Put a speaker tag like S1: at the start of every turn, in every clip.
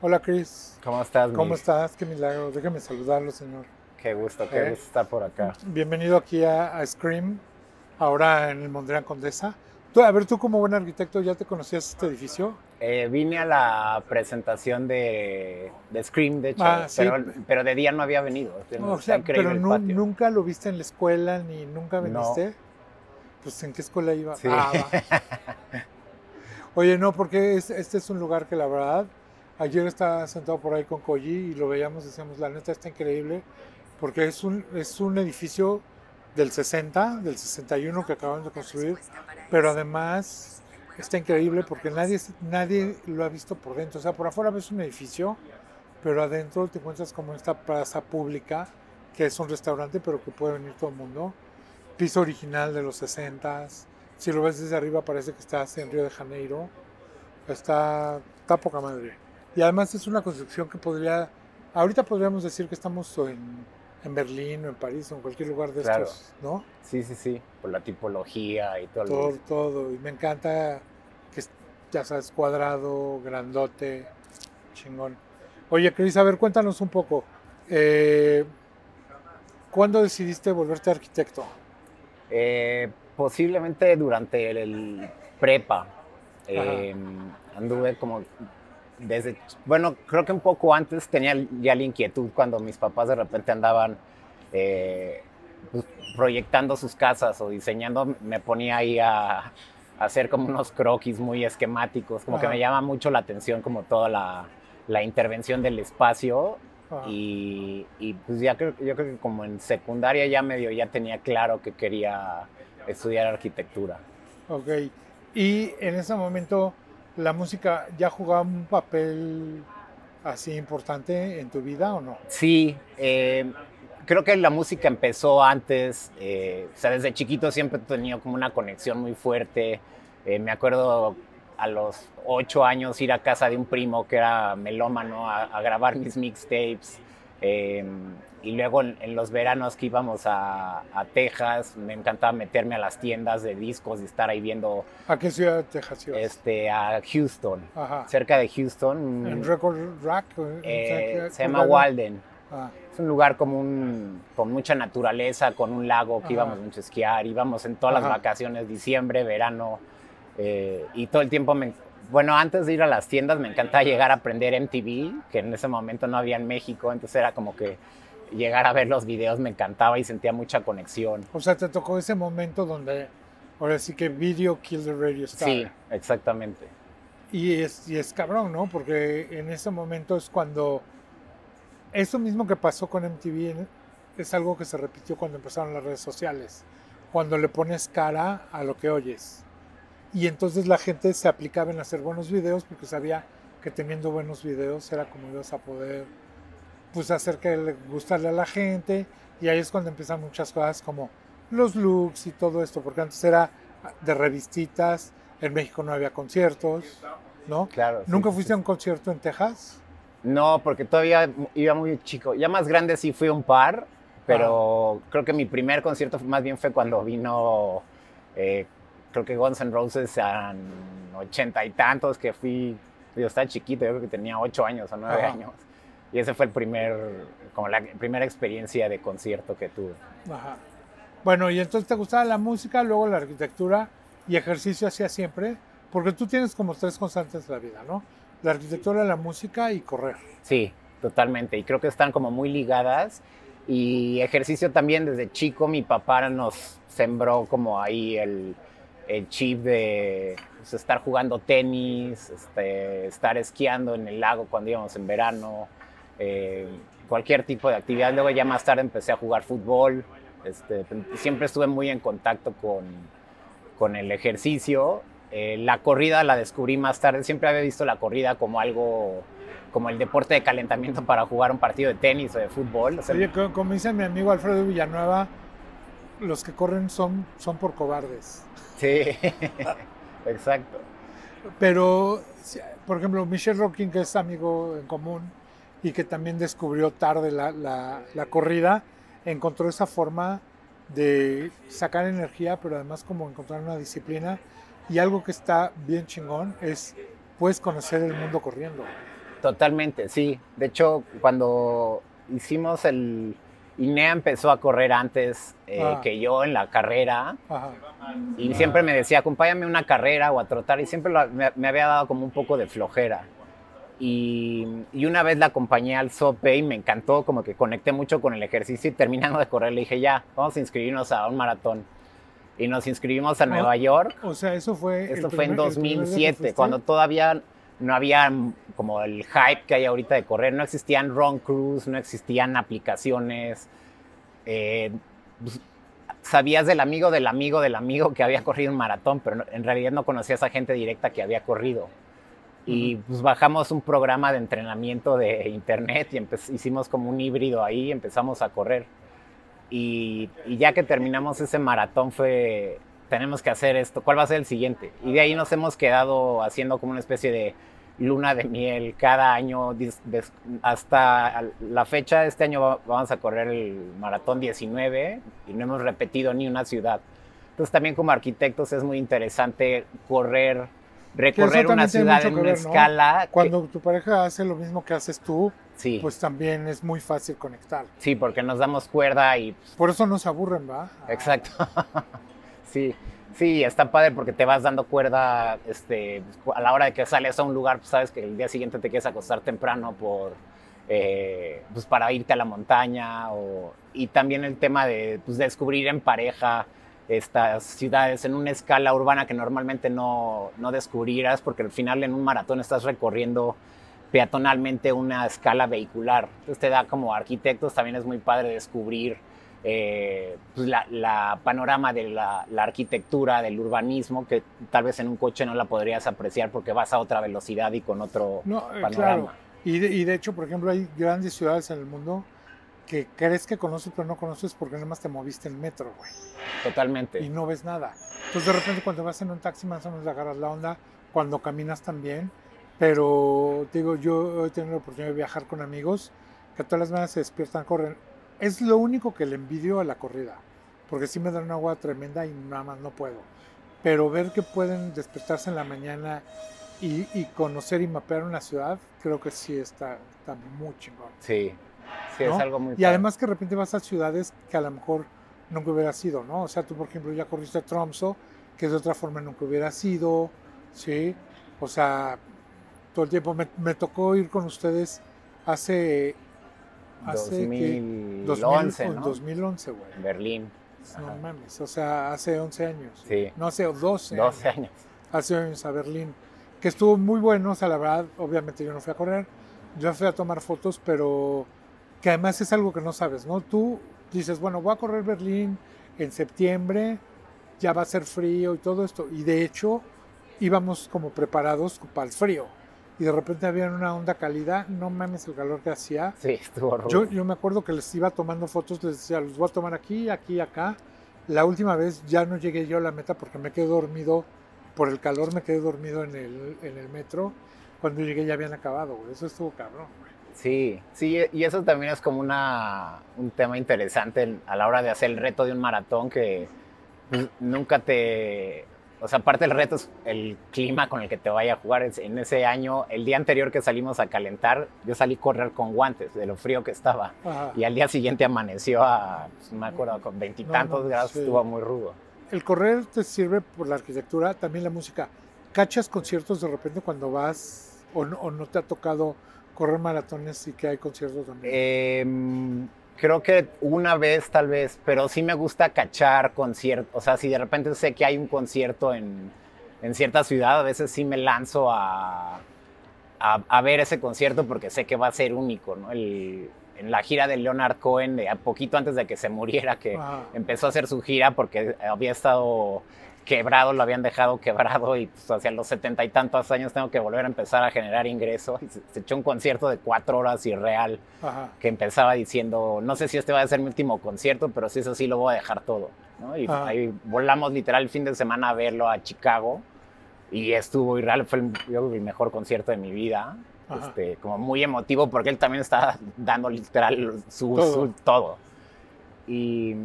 S1: Hola Chris.
S2: ¿Cómo estás?
S1: ¿Cómo estás? Qué milagro. Déjame saludarlo, señor.
S2: Qué gusto, qué
S1: Eh.
S2: gusto estar por acá.
S1: Bienvenido aquí a, a Scream, ahora en el Mondrian Condesa. Tú, a ver, tú como buen arquitecto, ¿ya te conocías este edificio?
S2: Eh, vine a la presentación de, de Scream, de hecho,
S1: Ah, sí.
S2: pero, pero de día no había venido.
S1: O sea, pero nu- nunca lo viste en la escuela ni nunca
S2: No.
S1: Pues en qué escuela iba.
S2: Sí.
S1: Ah. Oye, no, porque es- este es un lugar que la verdad, ayer estaba sentado por ahí con Koji y lo veíamos, decíamos, la neta está increíble, porque es un, es un edificio del 60, del 61 que acaban de construir, pero además está increíble porque nadie, nadie lo ha visto por dentro. O sea, por afuera ves un edificio, pero adentro te encuentras como esta plaza pública, que es un restaurante, pero que puede venir todo el mundo. Piso original de los 60 Si lo ves desde arriba parece que estás en Río de Janeiro. Está, está poca madre. Y además es una construcción que podría, ahorita podríamos decir que estamos en, en Berlín o en París o en cualquier lugar de
S2: Claro.
S1: estos, ¿no?
S2: Sí, sí, sí, por la tipología y todo.
S1: Todo, todo. Y me encanta que ya sabes, cuadrado, grandote, chingón. Oye, Cris, a ver, cuéntanos un poco. eh, ¿Cuándo decidiste volverte arquitecto?
S2: Eh, posiblemente durante el, el prepa. eh, anduve como desde, bueno, creo que un poco antes tenía ya la inquietud cuando mis papás de repente andaban eh, pues, proyectando sus casas o diseñando, me ponía ahí a, a hacer como unos croquis muy esquemáticos, como que me llama mucho la atención como toda la, la intervención del espacio Y, y, pues ya creo, yo creo que como en secundaria ya medio ya tenía claro que quería estudiar arquitectura.
S1: ok. Y en ese momento, ¿la música ya jugaba un papel así importante en tu vida o no?
S2: Sí, eh, creo que la música empezó antes, eh, o sea, desde chiquito siempre he tenido como una conexión muy fuerte. Eh, me acuerdo a los ocho años ir a casa de un primo que era melómano a, a grabar mis mixtapes. eh, y luego en, en los veranos que íbamos a, a Texas, me encantaba meterme a las tiendas de discos y estar ahí viendo
S1: ¿A qué ciudad de Texas ibas?
S2: este, a Houston,
S1: Ajá.
S2: cerca de Houston.
S1: ¿En Record Rack?
S2: eh, se llama
S1: ¿qué-
S2: Walden.
S1: Ah,
S2: Es un lugar como un, con mucha naturaleza, con un lago que
S1: Ajá.
S2: íbamos mucho a esquiar, íbamos en todas
S1: Ajá.
S2: las vacaciones, diciembre, verano, eh, y todo el tiempo me... Bueno, antes de ir a las tiendas me encantaba llegar a aprender MTV, que en ese momento no había en México, entonces era como que llegar a ver los videos me encantaba y sentía mucha conexión.
S1: O sea, te tocó ese momento donde ahora sí que video kill the radio star.
S2: Sí, exactamente.
S1: Y es, y es cabrón, ¿no? Porque en ese momento es cuando eso mismo que pasó con MTV es algo que se repitió cuando empezaron las redes sociales. Cuando le pones cara a lo que oyes. Y entonces la gente se aplicaba en hacer buenos videos porque sabía que teniendo buenos videos era como ibas a poder pues hacer que le gustarle a la gente y ahí es cuando empiezan muchas cosas como los looks y todo esto porque antes era de revistitas en México no había conciertos ¿no?
S2: Claro.
S1: ¿nunca
S2: sí,
S1: fuiste a
S2: sí.
S1: un concierto en Texas?
S2: No, porque todavía iba muy chico. Ya más grande sí fui a un par, pero creo que mi primer concierto más bien fue cuando vino, eh, creo que Guns N' Roses en ochenta y tantos, que fui, yo estaba chiquito, yo creo que tenía ocho años o nueve
S1: Ajá.
S2: años. Y ese fue el primer, como la primera experiencia de concierto que tuve.
S1: Ajá. Bueno, y entonces te gustaba la música, luego la arquitectura y ejercicio hacía siempre, porque tú tienes como tres constantes en la vida, ¿no? La arquitectura, la música y correr.
S2: Sí, totalmente. Y creo que están como muy ligadas. Y ejercicio también desde chico, mi papá nos sembró como ahí el, el chip de pues, estar jugando tenis, este, estar esquiando en el lago cuando íbamos en verano, eh, cualquier tipo de actividad. Luego ya más tarde empecé a jugar fútbol. Este, siempre estuve muy en contacto con, con el ejercicio. Eh, la corrida la descubrí más tarde. Siempre había visto la corrida como algo, como el deporte de calentamiento para jugar un partido de tenis o de fútbol. O sea,
S1: Oye, co- como dice mi amigo Alfredo Villanueva, los que corren son, son por cobardes.
S2: sí, exacto.
S1: Pero, por ejemplo, Michelle Rocking, que es amigo en común y que también descubrió tarde la, la- la corrida, encontró esa forma de sacar energía, pero además como encontrar una disciplina. Y algo que está bien chingón es, puedes conocer el mundo corriendo.
S2: Totalmente, sí. De hecho, cuando hicimos el... Inea empezó a correr antes eh,
S1: Ah.
S2: que yo en la carrera
S1: Ajá.
S2: y siempre me decía, acompáñame a una carrera o a trotar y siempre lo- me, me había dado como un poco de flojera. Y, y una vez la acompañé al sope y me encantó, como que conecté mucho con el ejercicio y terminando de correr le dije, ya, vamos a inscribirnos a un maratón. Y nos inscribimos a Nueva York.
S1: O sea, eso fue...
S2: Esto fue en
S1: primer- el primer día que
S2: 2007,
S1: fuiste.
S2: cuando todavía no había como el hype que hay ahorita de correr, no existían run crews, no existían aplicaciones. eh, pues, sabías del amigo del amigo del amigo que había corrido un maratón, pero no- en realidad no conocías a gente directa que había corrido. Y pues bajamos un programa de entrenamiento de internet y hicimos como un híbrido ahí y empezamos a correr. Y, y ya que terminamos ese maratón fue, tenemos que hacer esto, ¿cuál va a ser el siguiente? Y de ahí nos hemos quedado haciendo como una especie de luna de miel cada año hasta la fecha, este año va- vamos a correr el maratón 19 y no hemos repetido ni una ciudad. Entonces también como arquitectos es muy interesante correr, recorrer una ciudad en
S1: que
S2: una
S1: ver, ¿no?
S2: escala. que-
S1: Cuando tu pareja hace lo mismo que haces tú,
S2: sí,
S1: pues también es muy fácil conectar.
S2: sí, porque nos damos cuerda y pues,
S1: Por eso no se aburren, ¿va?
S2: Exacto. Sí, sí, está padre porque te vas dando cuerda este, a la hora de que sales a un lugar, pues sabes que el día siguiente te quieres acostar temprano por, eh, pues para irte a la montaña. O, y también el tema de pues, descubrir en pareja estas ciudades en una escala urbana que normalmente no, no descubrirás porque al final en un maratón estás recorriendo peatonalmente una escala vehicular. Entonces te da como arquitectos, también es muy padre descubrir eh, pues la, la panorama de la, la arquitectura, del urbanismo, que tal vez en un coche no la podrías apreciar porque vas a otra velocidad y con otro
S1: No, eh,
S2: panorama.
S1: claro. Y de, y de hecho, por ejemplo, hay grandes ciudades en el mundo que crees que conoces, pero no conoces porque nada más te moviste en metro, güey.
S2: Totalmente.
S1: Y no ves nada. Entonces, de repente, cuando vas en un taxi, más o menos agarras la onda. Cuando caminas también. Pero, digo, yo he tenido la oportunidad de viajar con amigos que todas las mañanas se despiertan, corren. Es lo único que le envidio a la corrida. Porque sí me dan una agua tremenda y nada más no puedo. Pero ver que pueden despertarse en la mañana y, y conocer y mapear una ciudad, creo que sí está, está muy chingón.
S2: Sí, sí, es algo muy
S1: Y
S2: padre.
S1: además que de repente vas a ciudades que a lo mejor nunca hubiera sido, ¿no? O sea, tú, por ejemplo, ya corriste a Tromso, que de otra forma nunca hubiera sido, ¿sí? O sea, todo el tiempo me, me tocó ir con ustedes hace... hace que-
S2: 2011,
S1: 2000,
S2: ¿no?
S1: 2011, güey.
S2: En Berlín.
S1: No
S2: Ajá.
S1: mames, o sea, hace 11 años.
S2: Sí.
S1: No hace 12.
S2: 12
S1: años.
S2: años.
S1: Hace años a Berlín. Que estuvo muy bueno, o sea, la verdad, obviamente yo no fui a correr, yo fui a tomar fotos, pero que además es algo que no sabes, ¿no? Tú dices, bueno, voy a correr Berlín en septiembre, ya va a ser frío y todo esto. Y de hecho, íbamos como preparados para el frío. Y de repente había una onda cálida, no mames el calor que hacía.
S2: Sí, estuvo rudo.
S1: Yo, yo me acuerdo que les iba tomando fotos, les decía, los voy a tomar aquí, aquí, acá. La última vez ya no llegué yo a la meta porque me quedé dormido, por el calor me quedé dormido en el, en el metro. Cuando llegué ya habían acabado, güey. Eso estuvo cabrón, güey.
S2: Sí, sí, y eso también es como una, un tema interesante a la hora de hacer el reto de un maratón que pues, nunca te... O sea, aparte del reto es el clima con el que te vaya a jugar. En ese año, el día anterior que salimos a calentar, yo salí a correr con guantes de lo frío que estaba.
S1: Ajá.
S2: Y al día siguiente amaneció a, pues, me acuerdo, con veintitantos
S1: No, no,
S2: grados,
S1: sí.
S2: estuvo muy rudo.
S1: El correr te sirve por la arquitectura, también la música. ¿Cachas conciertos de repente cuando vas o no, o no te ha tocado correr maratones y que hay conciertos también?
S2: Em, creo que una vez tal vez, pero sí me gusta cachar conciertos. O sea, si de repente sé que hay un concierto en, en cierta ciudad, a veces sí me lanzo a, a, a ver ese concierto porque sé que va a ser único, ¿no? El- en la gira de Leonard Cohen, de a poquito antes de que se muriera, que empezó a hacer su gira porque había estado quebrado, lo habían dejado quebrado y pues, hacia los setenta y tantos años tengo que volver a empezar a generar ingresos. Y se, se echó un concierto de cuatro horas irreal
S1: Ajá.
S2: que empezaba diciendo, no sé si este va a ser mi último concierto, pero si es así lo voy a dejar todo. ¿no? Y
S1: Ah.
S2: ahí volamos literal el fin de semana a verlo a Chicago y estuvo irreal, fue el, yo el mejor concierto de mi vida. Este, como muy emotivo porque él también estaba dando literal su
S1: Todo.
S2: su- todo. Y,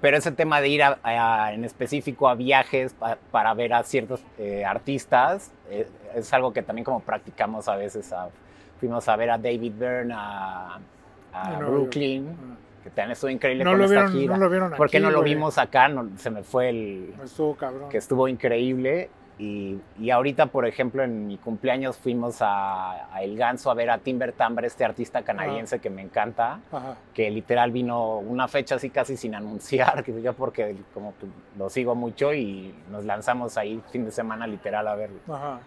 S2: pero ese tema de ir a- a- en específico a viajes pa- para ver a ciertos eh, artistas eh, es algo que también como practicamos a veces. a- fuimos a ver a David Byrne a, a Brooklyn, que también estuvo increíble
S1: No
S2: con
S1: lo,
S2: esta
S1: vieron,
S2: gira.
S1: no lo vieron aquí.
S2: ¿Por qué no lo vimos acá? Se me fue el
S1: Estuvo cabrón.
S2: que estuvo increíble. Y, y ahorita, por ejemplo, en mi cumpleaños fuimos a, a El Ganso a ver a Timber Timbre, este artista canadiense que me encanta
S1: Ajá.
S2: que literal vino una fecha así casi sin anunciar, que yo porque como que lo sigo mucho y nos lanzamos ahí fin de semana literal a verlo.
S1: Ajá.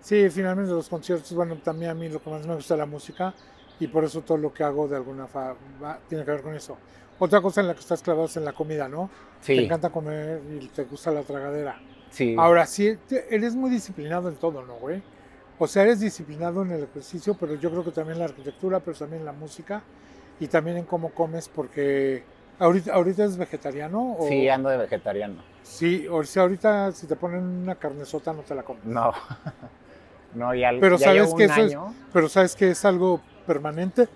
S1: Sí, finalmente los conciertos, bueno, también a mí lo que más me gusta es la música y por eso todo lo que hago de alguna forma tiene que ver con eso. Otra cosa en la que estás clavado es en la comida, ¿no? Te
S2: Sí,
S1: encanta comer y te gusta la tragadera.
S2: Sí.
S1: Ahora sí, eres muy disciplinado en todo, ¿no, güey? O sea, eres disciplinado en el ejercicio, pero yo creo que también en la arquitectura, pero también en la música y también en cómo comes, porque ahorita, ahorita es vegetariano o
S2: sí, ando de vegetariano.
S1: sí, o sea, ahorita si te ponen una carnesota no te la comes.
S2: No. No, ya,
S1: Pero
S2: ya
S1: sabes
S2: llevo
S1: que
S2: un
S1: eso es-
S2: año.
S1: Pero sabes que es algo permanente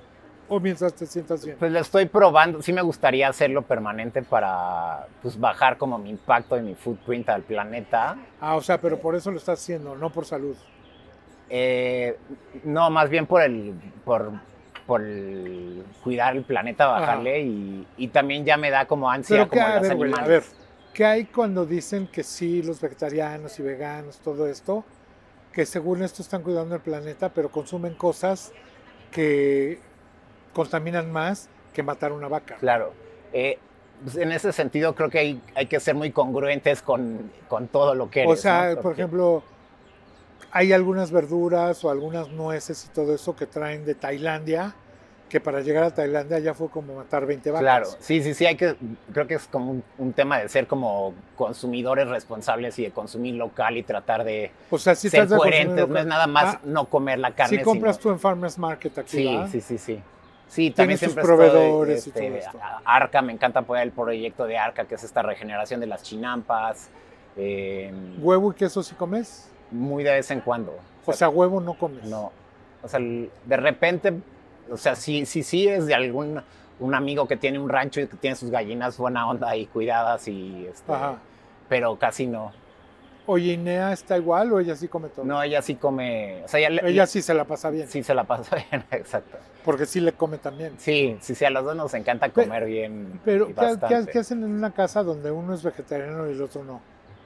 S1: o mientras te sientas bien.
S2: Pues lo estoy probando. Sí me gustaría hacerlo permanente para pues, bajar como mi impacto y mi footprint al planeta.
S1: Ah, o sea, pero por eso lo estás haciendo, no por salud.
S2: Eh, no, más bien por el por, por el cuidar el planeta, bajarle y, y también ya me da como ansia como
S1: a
S2: los
S1: ver,
S2: animales.
S1: a ver, ¿qué hay cuando dicen que sí, los vegetarianos y veganos, todo esto, que según esto están cuidando el planeta, pero consumen cosas que contaminan más que matar una vaca?
S2: Claro. Eh, pues, en ese sentido creo que hay, hay que ser muy congruentes con, con todo lo que eres.
S1: O sea,
S2: ¿no?
S1: por ejemplo, hay algunas verduras o algunas nueces y todo eso que traen de Tailandia, que para llegar a Tailandia ya fue como matar 20 vacas.
S2: Claro, sí, sí, sí, hay que, creo que es como un, un tema de ser como consumidores responsables y de consumir local y tratar de
S1: O sea, si
S2: ser coherentes, no es nada más
S1: Ah,
S2: no comer la carne.
S1: Si compras
S2: sino-
S1: tú en Farmers Market aquí,
S2: Sí,
S1: ¿verdad?
S2: sí, sí, sí. Sí, también
S1: sus
S2: siempre
S1: proveedores y todo
S2: este,
S1: esto.
S2: a- Arca, me encanta apoyar el proyecto de Arca, que es esta regeneración de las chinampas. eh,
S1: ¿Huevo y queso sí comes?
S2: muy de vez en cuando.
S1: O sea, huevo no comes.
S2: no. O sea, de repente, o sea, sí, sí, sí es de algún un amigo que tiene un rancho y que tiene sus gallinas buena onda y cuidadas y este,
S1: Ajá.
S2: pero casi no.
S1: Oye, ¿Inea está igual o ella sí come todo?
S2: No, ella sí come, o sea, ella,
S1: sí se la pasa bien,
S2: sí se la pasa bien, exacto.
S1: porque sí le come también.
S2: Sí, sí, sí, a los dos nos encanta comer bien.
S1: Pero, ¿qué, hacen en una casa donde uno es vegetariano y el otro no?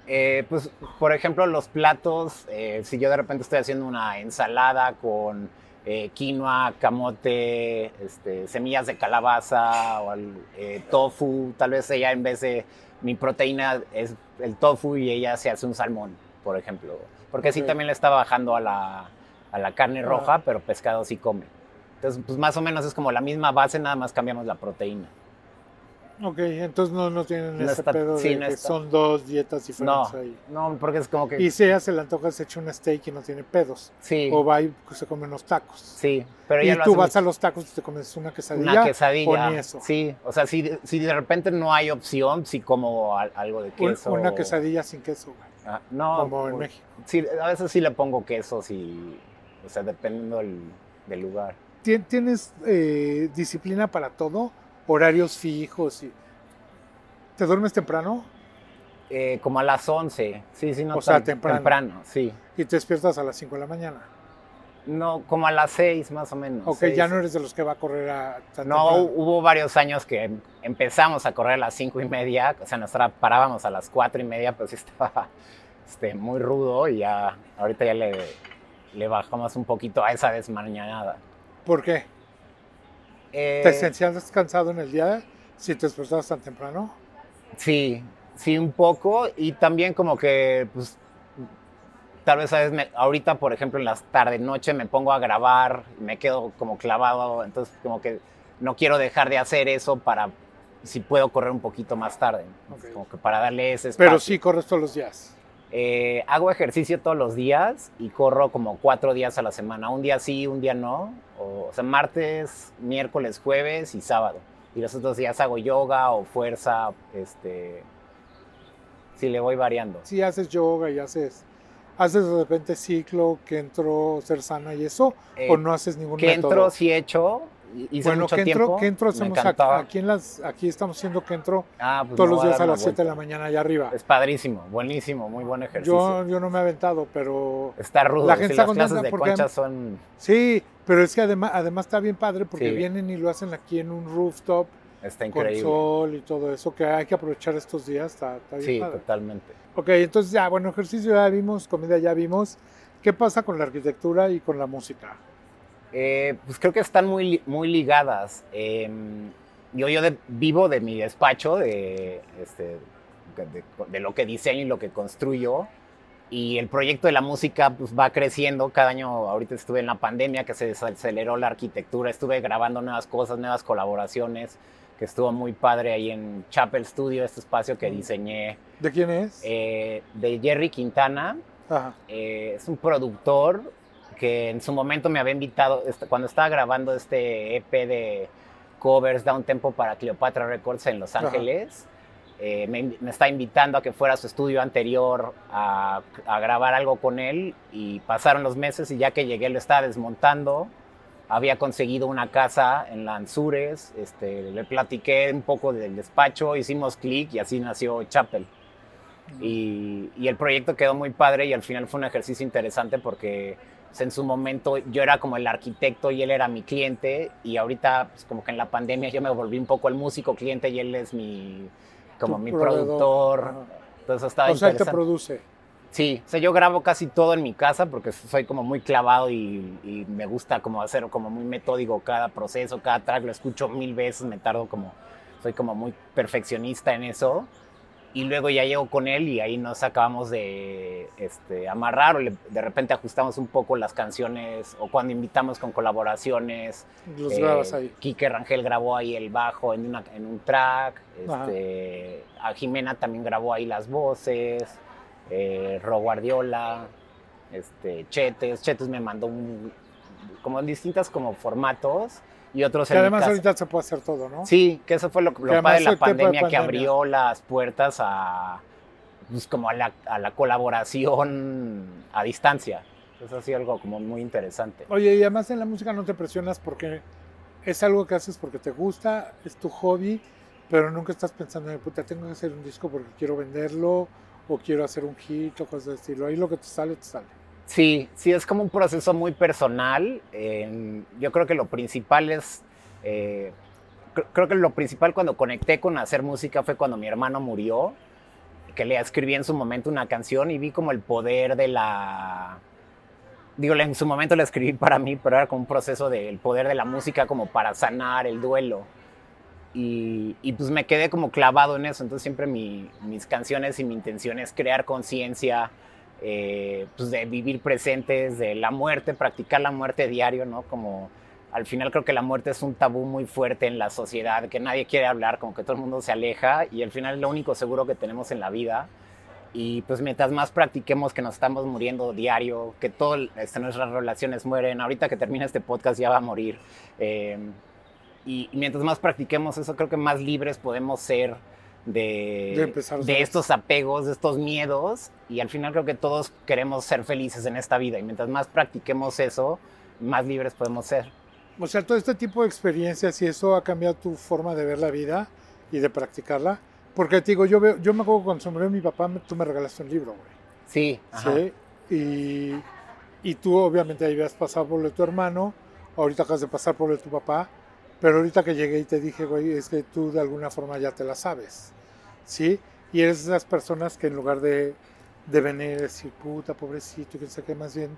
S2: Eh, pues, por ejemplo, los platos, eh, si yo de repente estoy haciendo una ensalada con eh, quinoa, camote, este, semillas de calabaza o tofu, tal vez ella en vez de mi proteína es el tofu y ella se hace un salmón, por ejemplo. Porque sí
S1: Ok.
S2: también le está bajando a la, a la carne
S1: Ah.
S2: roja, pero pescado sí come. Entonces, pues más o menos es como la misma base, nada más cambiamos la proteína.
S1: Ok, entonces no, no tienen
S2: No
S1: ese
S2: está-
S1: pedo
S2: sí,
S1: de
S2: no
S1: que
S2: está.
S1: son dos dietas
S2: No,
S1: diferentes ahí.
S2: no, porque es como que...
S1: Y si ella se le antoja, se echa un steak y no tiene pedos.
S2: sí,
S1: O va y se come unos tacos.
S2: sí, pero
S1: y
S2: ella lo
S1: tú
S2: hace
S1: vas
S2: mucho.
S1: a los tacos y te comes una quesadilla.
S2: Una quesadilla.
S1: O ni eso.
S2: Sí, o sea, si, si de repente no hay opción, sí como al- algo de queso.
S1: una quesadilla sin queso, güey.
S2: Ah, no,
S1: como en
S2: pues,
S1: México.
S2: Sí, a veces sí le pongo queso, sí, o sea, dependiendo del, del lugar.
S1: ¿Tien- ¿Tienes eh, disciplina para todo? ¿Horarios fijos? Y... ¿Te duermes temprano?
S2: Eh, como a las 11, sí, sí, no
S1: O sea,
S2: tan
S1: temprano.
S2: sí.
S1: Y te despiertas a las 5 de la mañana.
S2: No, como a las 6 más o menos.
S1: Ok,
S2: seis.
S1: ya no eres de los que va a correr a tan
S2: No,
S1: temprano.
S2: hubo varios años que empezamos a correr a las cinco y media, o sea, nosotros parábamos a las cuatro y media, pues sí estaba este, muy rudo y ya, ahorita ya le, le bajamos un poquito a esa desmañanada.
S1: ¿Por qué?
S2: Eh,
S1: ¿Te sentías cansado en el día si te despertabas tan temprano?
S2: Sí, sí, un poco y también como que, pues, tal vez, ¿sabes? Me- ahorita, por ejemplo, en las tarde, noche me pongo a grabar, me quedo como clavado, entonces como que no quiero dejar de hacer eso para, si puedo correr un poquito más tarde, como que para darle ese espacio.
S1: Pero sí corres todos los días.
S2: Eh, hago ejercicio todos los días y corro como cuatro días a la semana. Un día sí, un día no. O, o sea, martes, miércoles, jueves y sábado. Y los otros días hago yoga o fuerza. Este, sí, le voy variando.
S1: Sí haces yoga y haces, haces de repente ciclo, que entró ser sana y eso,
S2: Eh,
S1: o no haces ningún
S2: que
S1: método.
S2: entro, sí he hecho. Hice
S1: Bueno,
S2: mucho
S1: ¿qué entro,
S2: tiempo.
S1: ¿qué entro hacemos aquí, aquí en las, aquí estamos haciendo que entro
S2: Ah, pues
S1: todos los días a las
S2: una
S1: 7 de la mañana allá arriba.
S2: Es padrísimo, buenísimo, muy buen ejercicio.
S1: Yo, yo no me he aventado, pero
S2: Está rudo.
S1: La gente
S2: sí,
S1: está
S2: las clases de
S1: porque-
S2: son.
S1: sí, pero es que además, además está bien padre porque
S2: Sí.
S1: vienen y lo hacen aquí en un rooftop
S2: Está
S1: con
S2: increíble.
S1: sol y todo eso, que hay que aprovechar estos días, está, está bien
S2: Sí,
S1: padre.
S2: totalmente.
S1: Ok, entonces ya, bueno, ejercicio ya vimos, comida ya vimos. ¿Qué pasa con la arquitectura y con la música?
S2: Eh, pues creo que están muy, muy ligadas. Eh, yo yo de- vivo de mi despacho, de, este, de, de lo que diseño y lo que construyo. Y el proyecto de la música pues, va creciendo. Cada año, ahorita estuve en la pandemia, que se desaceleró la arquitectura. Estuve grabando nuevas cosas, nuevas colaboraciones, que estuvo muy padre ahí en Chapel Studio, este espacio que
S1: Mm.
S2: diseñé
S1: ¿De quién es?
S2: eh, de Jerry Quintana.
S1: Ajá.
S2: Eh, es un productor que en su momento me había invitado, cuando estaba grabando este EP de covers, da un tempo para Cleopatra Records en Los. Ángeles, eh, me, me está invitando a que fuera a su estudio anterior a, a grabar algo con él y pasaron los meses y ya que llegué lo estaba desmontando. Había conseguido una casa en Lanzures, este, le platiqué un poco del despacho, hicimos clic y así nació Chapel. Y, y el proyecto quedó muy padre y al final fue un ejercicio interesante porque en su momento yo era como el arquitecto y él era mi cliente y ahorita pues, como que en la pandemia yo me volví un poco el músico cliente y él es mi como
S1: Tu
S2: mi
S1: proveedor.
S2: productor. Entonces estaba
S1: O sea, produce.
S2: Sí, o sea, yo grabo casi todo en mi casa porque soy como muy clavado y, y me gusta como hacer como muy metódico cada proceso, cada track, lo escucho mil veces, me tardo como, soy como muy perfeccionista en eso. Y luego ya llego con él y ahí nos acabamos de este, amarrar o le- de repente ajustamos un poco las canciones o cuando invitamos con colaboraciones.
S1: Los
S2: eh,
S1: grabas ahí.
S2: Quique Rangel grabó ahí el bajo en, una- en un track.
S1: Ajá.
S2: Este, a Jimena también grabó ahí las voces. Eh, Ro Guardiola. Este, Chetes. Chetes me mandó un, como distintas como formatos. Y otros
S1: Que
S2: en mi
S1: además
S2: casa-
S1: ahorita se puede hacer todo, ¿no?
S2: Sí, que eso fue lo, lo padre de la
S1: de
S2: pandemia, que abrió las puertas a, pues, como a la, a la colaboración a distancia. Eso ha sido algo como muy interesante.
S1: Oye, y además en la música no te presionas porque es algo que haces porque te gusta, es tu hobby, pero nunca estás pensando en, puta, tengo que hacer un disco porque quiero venderlo o quiero hacer un hit o cosas de estilo. Ahí lo que te sale, te sale.
S2: Sí, sí, es como un proceso muy personal. Eh, yo creo que lo principal es, eh, cr- creo que lo principal cuando conecté con hacer música fue cuando mi hermano murió, que le escribí en su momento una canción y vi como el poder de la... Digo, en su momento la escribí para mí, pero era como un proceso del poder de la música como para sanar el duelo. Y, y pues me quedé como clavado en eso. Entonces siempre mi- mis canciones y mi intención es crear conciencia, eh, pues de vivir presentes, de la muerte, practicar la muerte diario, ¿no? Como al final creo que la muerte es un tabú muy fuerte en la sociedad, que nadie quiere hablar, como que todo el mundo se aleja y al final es lo único seguro que tenemos en la vida. Y pues mientras más practiquemos que nos estamos muriendo diario, que todas nuestras relaciones mueren, ahorita que termina este podcast ya va a morir. eh, y mientras más practiquemos eso, creo que más libres podemos ser de,
S1: De
S2: de estos apegos, de estos miedos. Y al final creo que todos queremos ser felices en esta vida. Y mientras más practiquemos eso, más libres podemos ser.
S1: O sea, todo este tipo de experiencias y eso ha cambiado tu forma de ver la vida y de practicarla. Porque te digo, yo, veo, yo me acuerdo cuando se murió mi papá, tú me regalaste un libro, güey.
S2: Sí, ajá.
S1: Sí. Y, y tú obviamente ahí habías pasado por lo de tu hermano, ahorita acabas de pasar por lo de tu papá, pero ahorita que llegué y te dije, güey, es que tú de alguna forma ya te la sabes, ¿sí? Y eres esas personas que en lugar de, de venir y decir, puta, pobrecito, que sé qué, más bien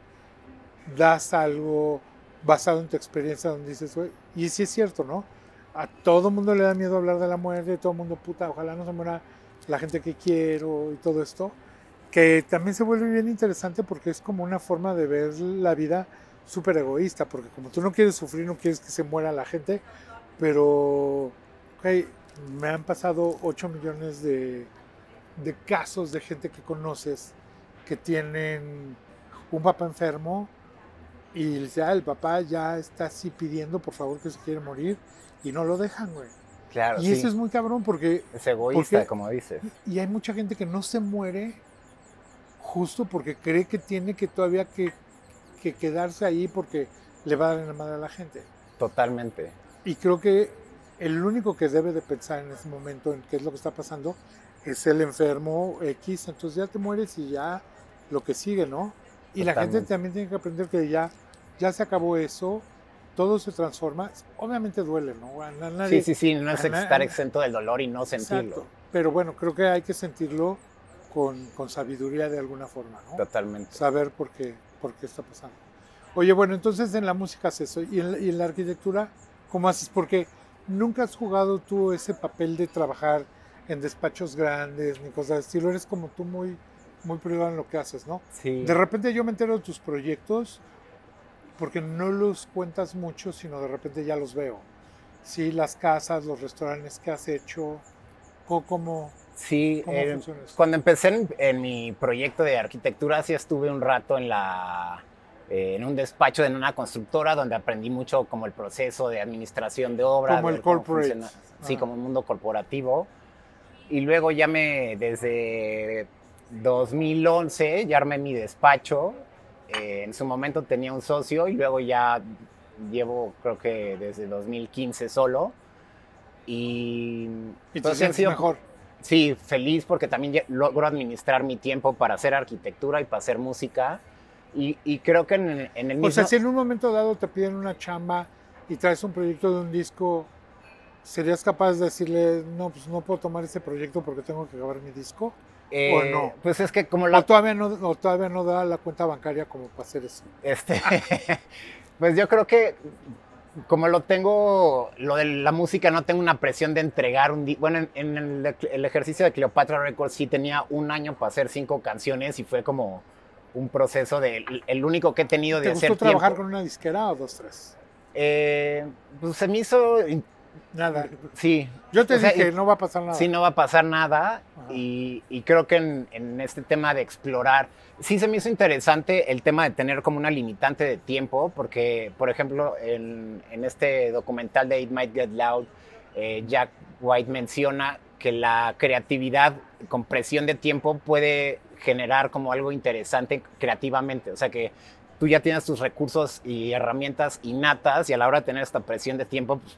S1: das algo basado en tu experiencia donde dices, güey, y sí es cierto, ¿no? A todo mundo le da miedo hablar de la muerte, todo mundo, puta, ojalá no se muera la gente que quiero y todo esto que también se vuelve bien interesante porque es como una forma de ver la vida súper egoísta, porque como tú no quieres sufrir, no quieres que se muera la gente, pero ok, me han pasado 8 millones de, de casos de gente que conoces que tienen un papá enfermo y ya el papá ya está así pidiendo por favor que se quiere morir y no lo dejan, güey.
S2: Claro,
S1: Y
S2: sí.
S1: eso es muy cabrón porque
S2: Es egoísta,
S1: porque-
S2: como dices.
S1: y hay mucha gente que no se muere justo porque cree que tiene que todavía que, que quedarse ahí porque le va a dar en la madre a la gente.
S2: Totalmente.
S1: y creo que el único que debe de pensar en ese momento en qué es lo que está pasando es el enfermo X, entonces ya te mueres y ya lo que sigue, ¿no? Y la gente
S2: Totalmente.
S1: también tiene que aprender que ya, ya se acabó eso, todo se transforma, obviamente duele, ¿no? A nadie-
S2: Sí, sí, sí, no es estar exento del dolor y no sentirlo.
S1: Exacto. Pero bueno, creo que hay que sentirlo con, con sabiduría de alguna forma, ¿no?
S2: Totalmente.
S1: Saber por qué, por qué está pasando. Oye, bueno, entonces en la música haces eso. ¿Y en, la- y en la arquitectura cómo haces? Porque nunca has jugado tú ese papel de trabajar en despachos grandes ni cosas de estilo. Eres como tú muy, muy privado en lo que haces, ¿no?
S2: Sí.
S1: De repente yo me entero de tus proyectos porque no los cuentas mucho, sino de repente ya los veo. Sí, las casas, los restaurantes que has hecho, cómo,
S2: Sí, eh, cuando empecé en, en mi proyecto de arquitectura, sí estuve un rato en la eh, en un despacho de una constructora donde aprendí mucho como el proceso de administración de obra.
S1: Como el corporate.
S2: funciona- Sí,
S1: Ah.
S2: como un mundo corporativo. Y luego ya me, desde 2011, ya armé mi despacho. Eh, en su momento tenía un socio y luego ya llevo, creo que desde 2015 solo. Y,
S1: y te
S2: pues,
S1: sientes
S2: sido-
S1: mejor.
S2: Sí, feliz porque también logro administrar mi tiempo para hacer arquitectura y para hacer música. Y, y creo que en, en el mismo...
S1: O sea, si en un momento dado te piden una chamba y traes un proyecto de un disco, ¿serías capaz de decirle, no, pues no puedo tomar ese proyecto porque tengo que grabar mi disco?
S2: eh,
S1: o no?
S2: Pues es que como
S1: O
S2: la...
S1: todavía no, o todavía no da la cuenta bancaria como para hacer eso.
S2: Este, pues yo creo que como lo tengo, lo de la música, no tengo una presión de entregar un... di- Bueno, en, en el, el ejercicio de Cleopatra Records sí tenía un año para hacer cinco canciones y fue como un proceso de... El único que he tenido de
S1: ¿Te
S2: hacer
S1: gustó trabajar
S2: tiempo.
S1: con una disquera o dos, tres?
S2: Eh, pues se me hizo...
S1: Nada.
S2: Sí,
S1: Yo te
S2: O sea,
S1: dije,
S2: y-
S1: no va a pasar nada.
S2: Sí, no va a pasar nada y, y creo que en, en este tema de explorar, sí se me hizo interesante el tema de tener como una limitante de tiempo, porque, por ejemplo, en, en este documental de It Might Get Loud, eh, Jack White menciona que la creatividad con presión de tiempo puede generar como algo interesante creativamente, o sea que tú ya tienes tus recursos y herramientas innatas y a la hora de tener esta presión de tiempo, pues,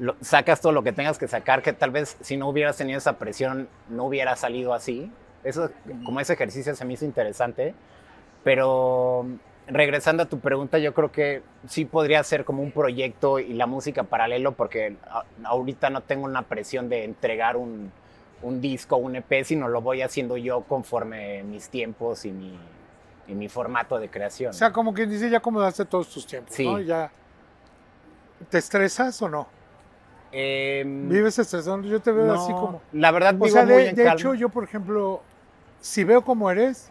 S2: lo- sacas todo lo que tengas que sacar, que tal vez si no hubieras tenido esa presión no hubiera salido así. Eso, como ese ejercicio se me hizo interesante. Pero regresando a tu pregunta, yo creo que sí podría ser como un proyecto y la música paralelo, porque a- ahorita no tengo una presión de entregar un, un disco, un EP, sino lo voy haciendo yo conforme mis tiempos y mi, y mi formato de creación.
S1: O sea, como quien dice, ya acomodaste todos tus tiempos,
S2: Sí.
S1: ¿no? Ya. ¿Te estresas o no?
S2: Em,
S1: ¿Vives estresando? Yo te veo
S2: no,
S1: así como...
S2: La verdad,
S1: O
S2: vivo
S1: sea,
S2: muy
S1: de,
S2: en
S1: de
S2: calma.
S1: hecho, yo, por ejemplo, si veo cómo eres,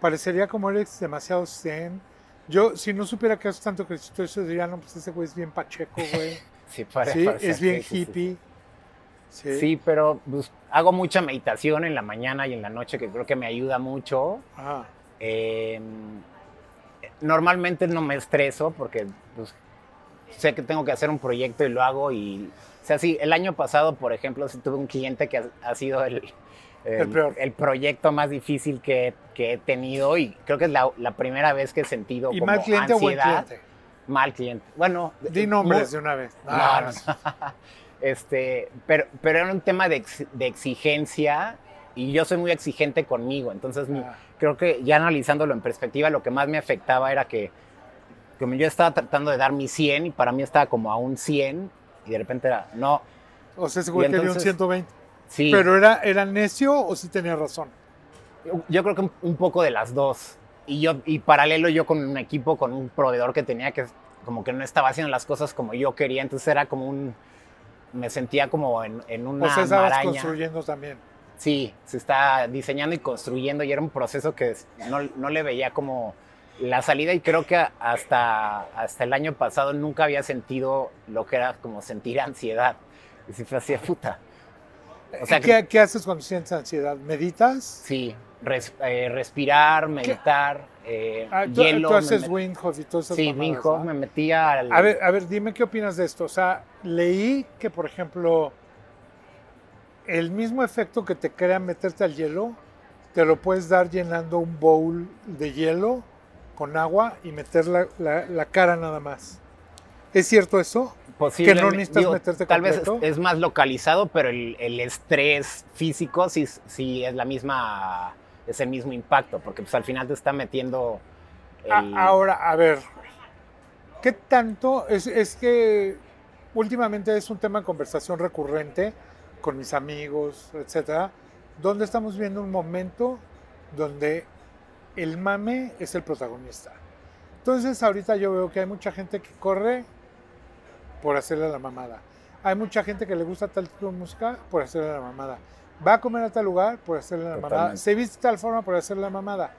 S1: parecería como eres demasiado zen. Yo, si no supiera que haces tanto ejercicio, eso diría, no, pues ese güey es bien pacheco, güey.
S2: Sí, para-
S1: Sí,
S2: para-
S1: es bien
S2: sí, sí, sí.
S1: hippie. Sí.
S2: Pero pues, hago mucha meditación en la mañana y en la noche que creo que me ayuda mucho. Eh, normalmente no me estreso porque pues, sé que tengo que hacer un proyecto y lo hago. Y, o sea, sí, el año pasado, por ejemplo, sí tuve un cliente que ha, ha sido el,
S1: El peor.
S2: el proyecto más difícil que, que he tenido y creo que es la, la primera vez que he sentido
S1: ¿Y
S2: como
S1: mal cliente o buen
S2: ansiedad.
S1: cliente?
S2: Mal cliente. Bueno,
S1: Di nombres
S2: muy-
S1: de una vez.
S2: no,
S1: Ah,
S2: no, no. Este, pero, pero era un tema de, ex- de exigencia y yo soy muy exigente conmigo. Entonces, mi-
S1: Ah.
S2: creo que ya analizándolo en perspectiva, lo que más me afectaba era que como yo estaba tratando de dar mi 100 y para mí estaba como a un 100 y de repente era, no,
S1: O sea, ese güey quería un
S2: entonces-
S1: 120.
S2: sí.
S1: ¿Pero era, era necio o sí tenía razón?
S2: Yo creo que un, un poco de las dos. Y yo y paralelo yo con un equipo, con un proveedor que tenía que como que no estaba haciendo las cosas como yo quería, entonces era como un me sentía como en, en una
S1: o sea, estabas
S2: maraña.
S1: construyendo también.
S2: Sí, se está diseñando y construyendo y era un proceso que no, no le veía como la salida y creo que hasta, hasta el año pasado nunca había sentido lo que era como sentir ansiedad. Y fue así de puta. O sea
S1: ¿Y
S2: que-
S1: ¿Qué, qué haces cuando sientes ansiedad? ¿Meditas?
S2: Sí, res- eh, respirar, meditar, eh,
S1: Ah, tú,
S2: hielo.
S1: tú
S2: me
S1: haces
S2: met-
S1: Wim Hof y todas esas
S2: Sí,
S1: mamadas,
S2: Hof, me metía al...
S1: A ver, a ver, dime qué opinas de esto. O sea, leí que, por ejemplo, el mismo efecto que te crea meterte al hielo, te lo puedes dar llenando un bowl de hielo con agua y meter la, la- la cara nada más. ¿Es cierto eso?
S2: posible.
S1: Que no necesitas
S2: digo,
S1: meterte
S2: Tal vez es, es más localizado, pero el, el estrés físico sí, sí es la misma, es el mismo impacto, porque pues al final te está metiendo.
S1: A-
S2: el-
S1: ahora, a ver, ¿qué tanto? Es, es que últimamente es un tema de conversación recurrente con mis amigos, etcétera, donde estamos viendo un momento donde el mame es el protagonista. Entonces, ahorita yo veo que hay mucha gente que corre por hacerle la mamada. Hay mucha gente que le gusta tal tipo de música por hacerle la mamada. Va a comer a tal lugar por hacerle la mamada.
S2: Totalmente.
S1: Se viste de tal forma por hacerle la mamada.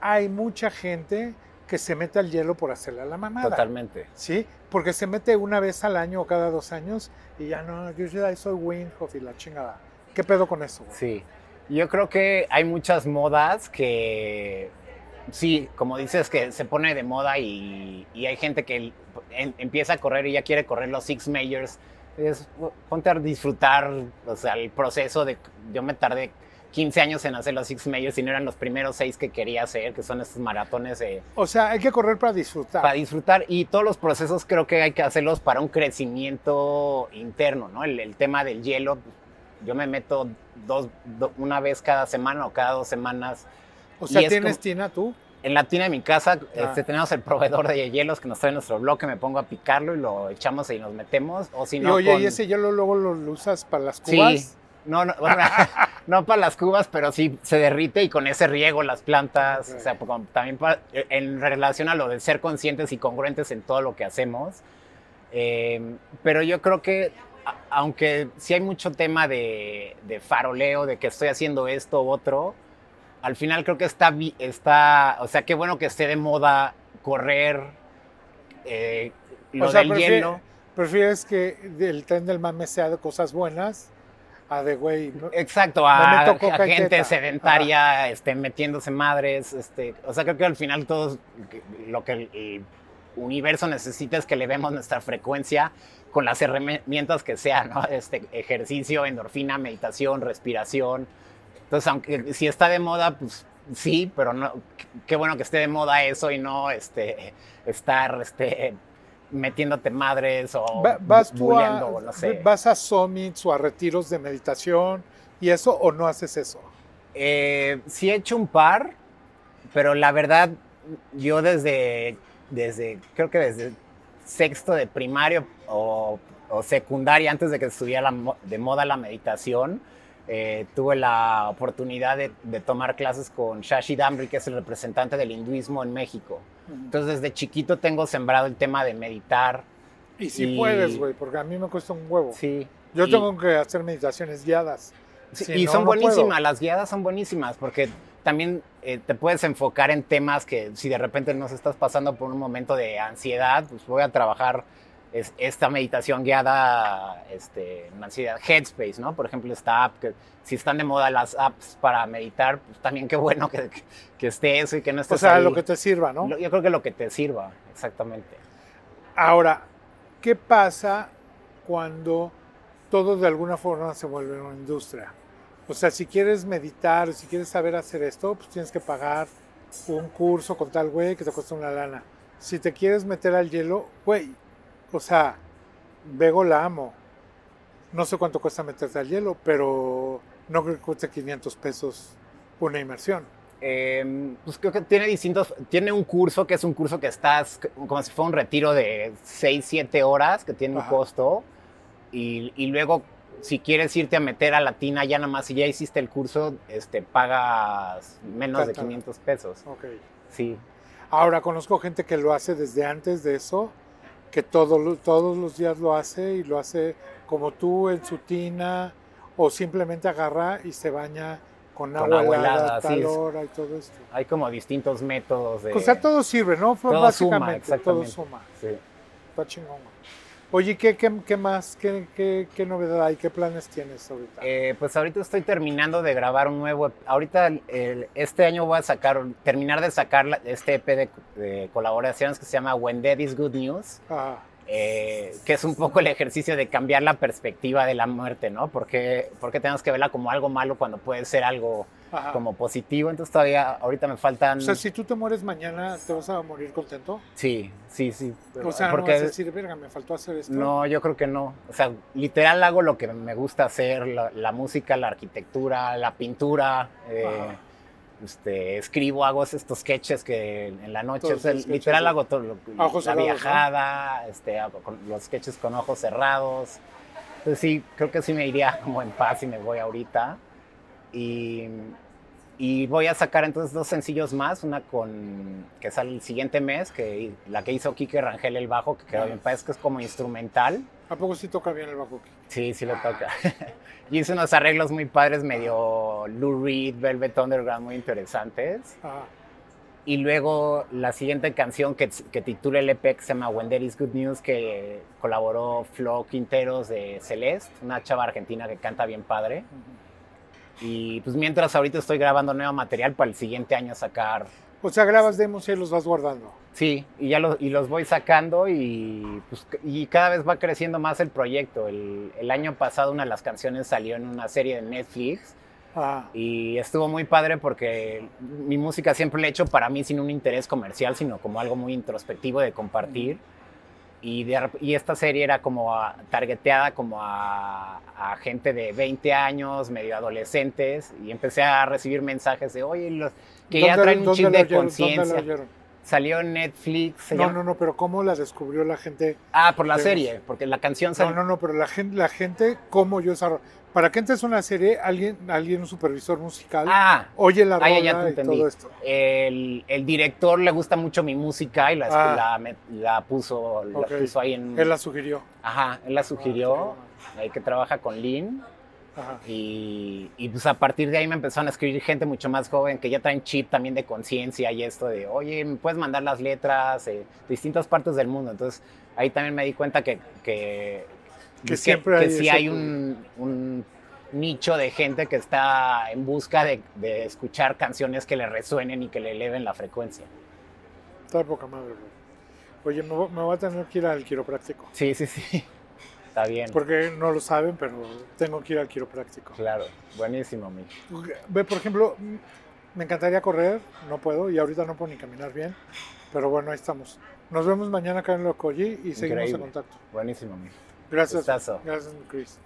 S1: Hay mucha gente que se mete al hielo por hacerle la mamada.
S2: Totalmente.
S1: ¿Sí? Porque se mete una vez al año o cada dos años y ya no, yo ya soy Windhoff y la chingada. ¿Qué pedo con eso? güey?
S2: Sí. Yo creo que hay muchas modas que, sí, como dices, que se pone de moda y, y hay gente que en- empieza a correr y ya quiere correr los Six Majors. Es, ponte a disfrutar, o sea, el proceso de... Yo me tardé 15 años en hacer los Six Majors y no eran los primeros seis que quería hacer, que son estos maratones de,
S1: O sea, hay que correr para disfrutar.
S2: para disfrutar y todos los procesos creo que hay que hacerlos para un crecimiento interno, ¿no? El, el tema del hielo, yo me meto dos, do- una vez cada semana o cada dos semanas.
S1: o sea, ¿tienes
S2: como-
S1: tina tú?
S2: En la tina de mi casa
S1: Ah.
S2: este, tenemos el proveedor de hielos que nos trae nuestro bloque, me pongo a picarlo y lo echamos y nos metemos. O si
S1: y
S2: no,
S1: oye,
S2: con-
S1: ¿y ese hielo luego lo, lo usas para las cubas?
S2: Sí. No, no, bueno, no para las cubas, pero sí se derrite y con ese riego las plantas, o sea, también pa- en relación a lo de ser conscientes y congruentes en todo lo que hacemos. Eh, pero yo creo que, aunque sí hay mucho tema de, de faroleo, de que estoy haciendo esto u otro, al final creo que está, está, o sea, qué bueno que esté de moda correr, eh, lo
S1: O sea,
S2: del hielo.
S1: ¿Prefieres que el tren del mame sea de cosas buenas a de güey? ¿no?
S2: Exacto, a, gente sedentaria, este, metiéndose madres, este, o sea, creo que al final todos que- lo que el universo necesita es que le vemos nuestra frecuencia con las herramientas que sean, ¿no? Este, ejercicio, endorfina, meditación, respiración. Entonces, aunque si está de moda, pues sí, pero no, qué- bueno que esté de moda eso y no este, estar este, metiéndote madres o
S1: Va- ¿Vas a,
S2: o no sé.
S1: vas a summits o a retiros de meditación y eso o no haces eso?
S2: Eh, sí he hecho un par, pero la verdad, yo desde, desde creo que desde sexto de primario o, o secundaria, antes de que estuviera de moda la meditación, eh, tuve la oportunidad de, de tomar clases con Shashi Damri, que es el representante del hinduismo en México. Entonces, desde chiquito tengo sembrado el tema de meditar.
S1: Y si
S2: Y-
S1: puedes, güey, porque a mí me cuesta un huevo.
S2: Sí.
S1: Yo
S2: Y-
S1: tengo que hacer meditaciones guiadas.
S2: Sí,
S1: Si
S2: y
S1: no,
S2: son
S1: no
S2: buenísimas,
S1: puedo.
S2: las guiadas son buenísimas porque también eh, te puedes enfocar en temas que si de repente nos estás pasando por un momento de ansiedad, pues voy a trabajar es- esta meditación guiada este, en ansiedad, Headspace, ¿no? Por ejemplo, esta app, que si están de moda las apps para meditar, pues también qué bueno que, que esté eso y que no
S1: O
S2: estés
S1: sea,
S2: ahí.
S1: lo que te sirva, ¿no?
S2: Yo creo que lo que te sirva, exactamente.
S1: Ahora, ¿qué pasa cuando todo de alguna forma se vuelve una industria? O sea, si quieres meditar, si quieres saber hacer esto, pues tienes que pagar un curso con tal güey que te cuesta una lana. Si te quieres meter al hielo, güey, o sea, Bego la amo. No sé cuánto cuesta meterte al hielo, pero no creo que cueste 500 pesos una inmersión.
S2: Eh, pues creo que tiene distintos, tiene un curso que es un curso que estás como si fuera un retiro de 6, 7 horas que tiene un costo y, y luego si quieres irte a meter a la tina ya nada más si ya hiciste el curso este, pagas menos de
S1: Tanto.
S2: 500 pesos.
S1: Ok.
S2: Sí,
S1: Ahora conozco gente que lo hace desde antes de eso, que todo todos los días lo hace y lo hace como tú en su tina o simplemente agarra y se baña con,
S2: Con
S1: agua
S2: agua
S1: helada
S2: sí,
S1: tal
S2: es-
S1: hora y todo esto.
S2: hay como distintos métodos de...
S1: O sea, todo sirve, ¿no?
S2: Todo suma,
S1: Básicamente, todo
S2: exactamente.
S1: suma.
S2: Sí.
S1: Está chingón. Oye, ¿qué, qué, qué más? ¿Qué, qué, qué novedad hay? ¿Qué planes tienes ahorita?
S2: Eh, pues ahorita estoy terminando de grabar un nuevo. Ahorita el- este año voy a sacar, terminar de sacar la- este EP de, de colaboraciones que se llama When Dead is Good News,
S1: Ajá.
S2: eh, que es un poco el ejercicio de cambiar la perspectiva de la muerte, ¿no? Porque, porque tenemos que verla como algo malo cuando puede ser algo
S1: Ajá.
S2: como positivo, entonces todavía ahorita me faltan...
S1: O sea, si tú te mueres mañana, ¿te vas a morir contento?
S2: Sí, sí, sí.
S1: O sea,
S2: porque
S1: no vas a decir, verga, me faltó hacer esto.
S2: no, yo creo que no. O sea, literal hago lo que me gusta hacer, la, la música, la arquitectura, la pintura. eh, este, escribo, hago estos sketches que en la noche, o sea, literal hago todo, lo-
S1: A ojos
S2: la
S1: cerrados, ¿no?
S2: viajada, este, los sketches con ojos cerrados. Entonces sí, creo que sí me iría como en paz y me voy ahorita. Y, y voy a sacar entonces dos sencillos más, una con que sale el siguiente mes, que la que hizo Kike Rangel el bajo, que quedó
S1: Ah.
S2: bien padre, es que es como instrumental.
S1: ¿A poco sí toca bien el bajo?
S2: Sí, sí le toca. y hice unos arreglos muy padres, medio Lou Reed, Velvet Underground, muy interesantes.
S1: Ajá.
S2: Y luego la siguiente canción que, que titula el EP que se llama When There Is Good News, que colaboró Flo Quinteros de Celeste, una chava argentina que canta bien padre. Y pues mientras ahorita estoy grabando nuevo material para el siguiente año sacar.
S1: O sea, grabas demos y los vas guardando.
S2: Sí, y ya los, y los voy sacando y, pues, y cada vez va creciendo más el proyecto. El, el año pasado una de las canciones salió en una serie de Netflix
S1: Ajá.
S2: y estuvo muy padre porque mi música siempre la he hecho para mí sin un interés comercial, sino como algo muy introspectivo de compartir. Y, de rep- y esta serie era como a- targeteada como a, a gente de 20 años, medio adolescentes, y empecé a recibir mensajes de, oye, los, que ya
S1: ¿Dónde-
S2: traen un chip de conciencia. Salió en Netflix.
S1: No,
S2: llama-
S1: no, no, pero ¿cómo la descubrió la gente?
S2: Ah, por la serie, porque la canción
S1: No,
S2: salió.
S1: no, no, pero la gente, la gente ¿cómo yo desarrollo? Para que entres a una serie, alguien, alguien, un supervisor musical,
S2: Ah,
S1: oye la
S2: ah, ya, ya
S1: rola y todo esto.
S2: el, el director le gusta mucho mi música y la,
S1: Ah.
S2: la, la puso, la puso ahí en.
S1: Él la sugirió.
S2: Ajá, él la sugirió, ahí que trabaja con Lynn.
S1: Ajá.
S2: Y, y, pues a partir de ahí me empezaron a escribir gente mucho más joven que ya traen chip también de conciencia y esto de, oye, ¿me puedes mandar las letras eh, de distintas partes del mundo? Entonces ahí también me di cuenta que, que,
S1: Que siempre
S2: que
S1: hay
S2: sí hay un, un nicho de gente que está en busca de, de escuchar canciones que le resuenen y que le eleven la frecuencia.
S1: Está poca madre, güey. Oye, me, me voy a tener que ir al quiropráctico.
S2: Sí, sí, sí. Está bien.
S1: Porque no lo saben, pero tengo que ir al quiropráctico.
S2: Claro, buenísimo, mi.
S1: Ve, por ejemplo, me encantaría correr, no puedo, y ahorita no puedo ni caminar bien. Pero bueno, ahí estamos. Nos vemos mañana acá en Locoyi y seguimos en
S2: Increíble.
S1: contacto.
S2: Buenísimo, mi.
S1: Gracias.
S2: Gustazo.
S1: Gracias, Chris.